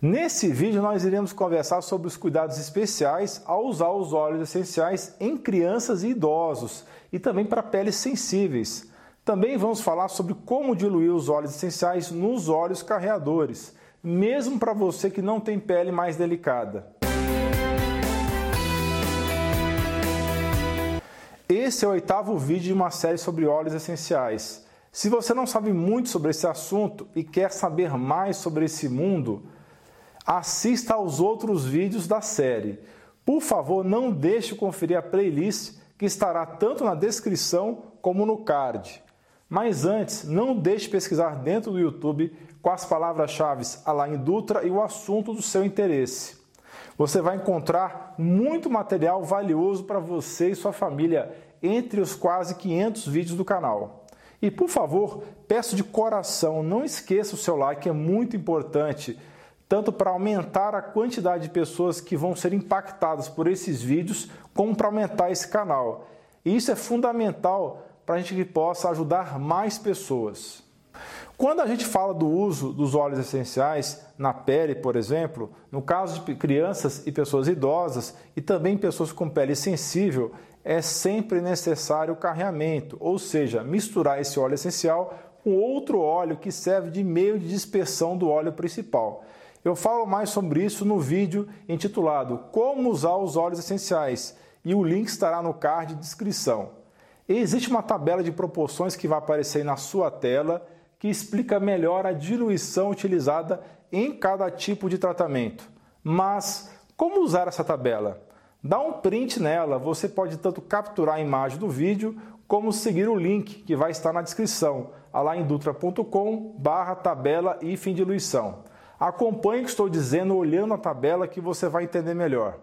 Nesse vídeo nós iremos conversar sobre os cuidados especiais ao usar os óleos essenciais em crianças e idosos e também para peles sensíveis. Também vamos falar sobre como diluir os óleos essenciais nos óleos carreadores, mesmo para você que não tem pele mais delicada. Esse é o oitavo vídeo de uma série sobre óleos essenciais. Se você não sabe muito sobre esse assunto e quer saber mais sobre esse mundo, assista aos outros vídeos da série. Por favor, não deixe de conferir a playlist que estará tanto na descrição como no card. Mas antes, não deixe de pesquisar dentro do YouTube com as palavras-chave Alain Dutra e o assunto do seu interesse. Você vai encontrar muito material valioso para você e sua família entre os quase 500 vídeos do canal. E por favor, peço de coração, não esqueça o seu like, é muito importante tanto para aumentar a quantidade de pessoas que vão ser impactadas por esses vídeos, como para aumentar esse canal. E isso é fundamental para a gente que possa ajudar mais pessoas. Quando a gente fala do uso dos óleos essenciais na pele, por exemplo, no caso de crianças e pessoas idosas e também pessoas com pele sensível, é sempre necessário o carreamento, ou seja, misturar esse óleo essencial com outro óleo que serve de meio de dispersão do óleo principal. Eu falo mais sobre isso no vídeo intitulado Como usar os óleos essenciais e o link estará no card de descrição. Existe uma tabela de proporções que vai aparecer na sua tela que explica melhor a diluição utilizada em cada tipo de tratamento. Mas como usar essa tabela? Dá um print nela, você pode tanto capturar a imagem do vídeo como seguir o link que vai estar na descrição, alaindutra.com barra tabela e fim diluição. Acompanhe o que estou dizendo olhando a tabela que você vai entender melhor.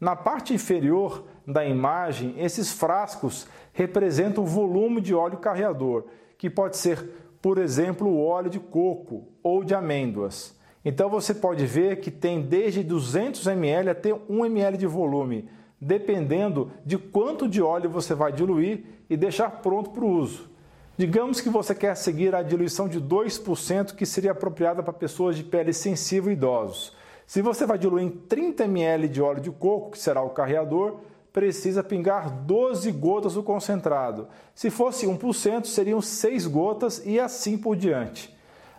Na parte inferior da imagem, esses frascos representam o volume de óleo carreador, que pode ser, por exemplo, o óleo de coco ou de amêndoas. Então você pode ver que tem desde 200 ml até 1 ml de volume, dependendo de quanto de óleo você vai diluir e deixar pronto para o uso. Digamos que você quer seguir a diluição de 2%, que seria apropriada para pessoas de pele sensível e idosos. Se você vai diluir em 30 ml de óleo de coco, que será o carreador, precisa pingar 12 gotas do concentrado. Se fosse 1%, seriam 6 gotas e assim por diante.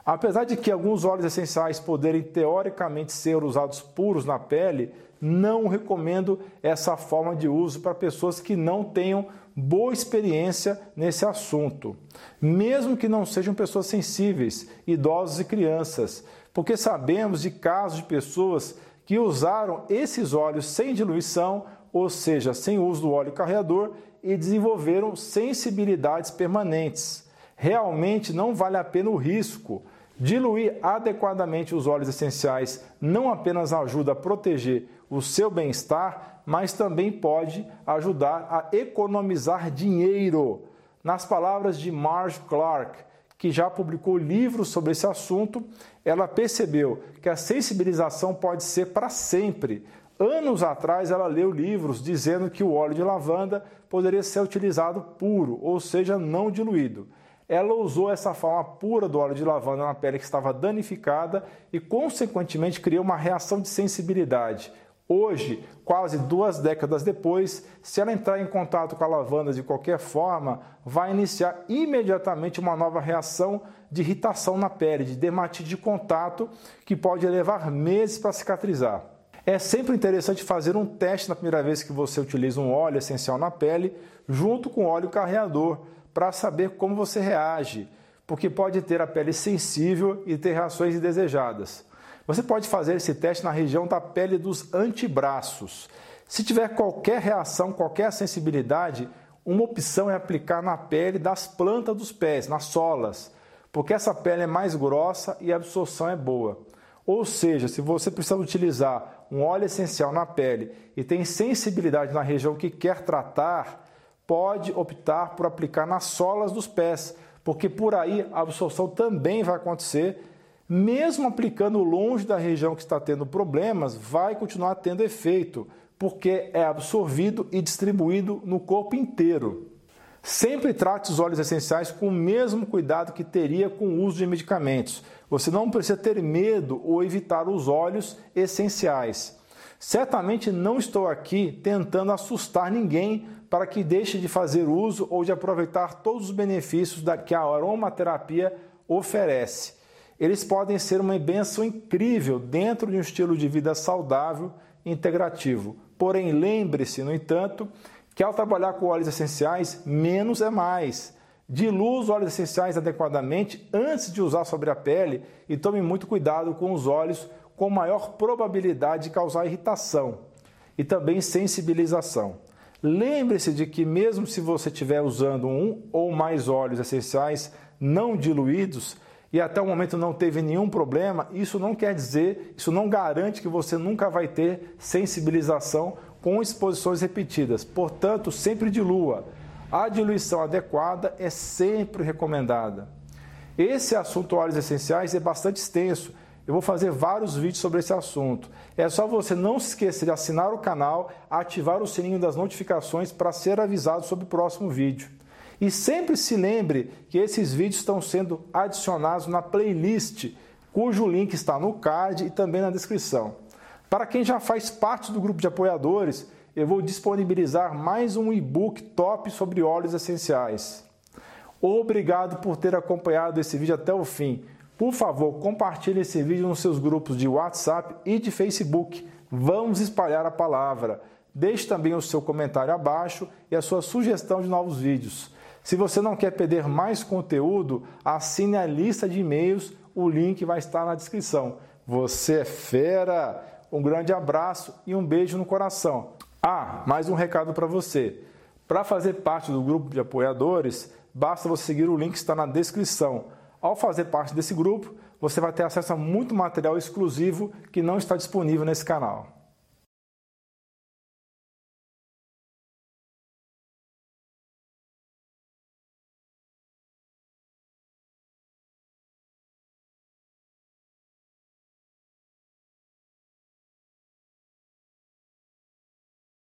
Apesar de que alguns óleos essenciais poderem teoricamente ser usados puros na pele, não recomendo essa forma de uso para pessoas que não tenham boa experiência nesse assunto, mesmo que não sejam pessoas sensíveis, idosos e crianças, porque sabemos de casos de pessoas que usaram esses óleos sem diluição, ou seja, sem uso do óleo carreador, e desenvolveram sensibilidades permanentes. Realmente não vale a pena o risco. Diluir adequadamente os óleos essenciais não apenas ajuda a proteger o seu bem-estar, mas também pode ajudar a economizar dinheiro. Nas palavras de Marge Clark, que já publicou livros sobre esse assunto, ela percebeu que a sensibilização pode ser para sempre. Anos atrás, ela leu livros dizendo que o óleo de lavanda poderia ser utilizado puro, ou seja, não diluído. Ela usou essa forma pura do óleo de lavanda na pele que estava danificada e, consequentemente, criou uma reação de sensibilidade. Hoje, quase duas décadas depois, se ela entrar em contato com a lavanda de qualquer forma, vai iniciar imediatamente uma nova reação de irritação na pele, de dermatite de contato, que pode levar meses para cicatrizar. É sempre interessante fazer um teste na primeira vez que você utiliza um óleo essencial na pele, junto com óleo carreador, para saber como você reage, porque pode ter a pele sensível e ter reações indesejadas. Você pode fazer esse teste na região da pele dos antebraços. Se tiver qualquer reação, qualquer sensibilidade, uma opção é aplicar na pele das plantas dos pés, nas solas, porque essa pele é mais grossa e a absorção é boa. Ou seja, se você precisa utilizar um óleo essencial na pele e tem sensibilidade na região que quer tratar, pode optar por aplicar nas solas dos pés, porque por aí a absorção também vai acontecer mesmo aplicando longe da região que está tendo problemas, vai continuar tendo efeito, porque é absorvido e distribuído no corpo inteiro. Sempre trate os óleos essenciais com o mesmo cuidado que teria com o uso de medicamentos. Você não precisa ter medo ou evitar os óleos essenciais. Certamente não estou aqui tentando assustar ninguém para que deixe de fazer uso ou de aproveitar todos os benefícios que a aromaterapia oferece. Eles podem ser uma benção incrível dentro de um estilo de vida saudável e integrativo. Porém, lembre-se, no entanto, que ao trabalhar com óleos essenciais, menos é mais. Dilua os óleos essenciais adequadamente antes de usar sobre a pele e tome muito cuidado com os óleos com maior probabilidade de causar irritação e também sensibilização. Lembre-se de que, mesmo se você estiver usando um ou mais óleos essenciais não diluídos e até o momento não teve nenhum problema, isso não quer dizer, isso não garante que você nunca vai ter sensibilização com exposições repetidas. Portanto, sempre dilua. A diluição adequada é sempre recomendada. Esse assunto óleos essenciais é bastante extenso. Eu vou fazer vários vídeos sobre esse assunto. É só você não se esquecer de assinar o canal, ativar o sininho das notificações para ser avisado sobre o próximo vídeo. E sempre se lembre que esses vídeos estão sendo adicionados na playlist, cujo link está no card e também na descrição. Para quem já faz parte do grupo de apoiadores, eu vou disponibilizar mais um e-book top sobre óleos essenciais. Obrigado por ter acompanhado esse vídeo até o fim. Por favor, compartilhe esse vídeo nos seus grupos de WhatsApp e de Facebook. Vamos espalhar a palavra. Deixe também o seu comentário abaixo e a sua sugestão de novos vídeos. Se você não quer perder mais conteúdo, assine a lista de e-mails, o link vai estar na descrição. Você é fera! Um grande abraço e um beijo no coração. Ah, mais um recado para você. Para fazer parte do grupo de apoiadores, basta você seguir o link que está na descrição. Ao fazer parte desse grupo, você vai ter acesso a muito material exclusivo que não está disponível nesse canal.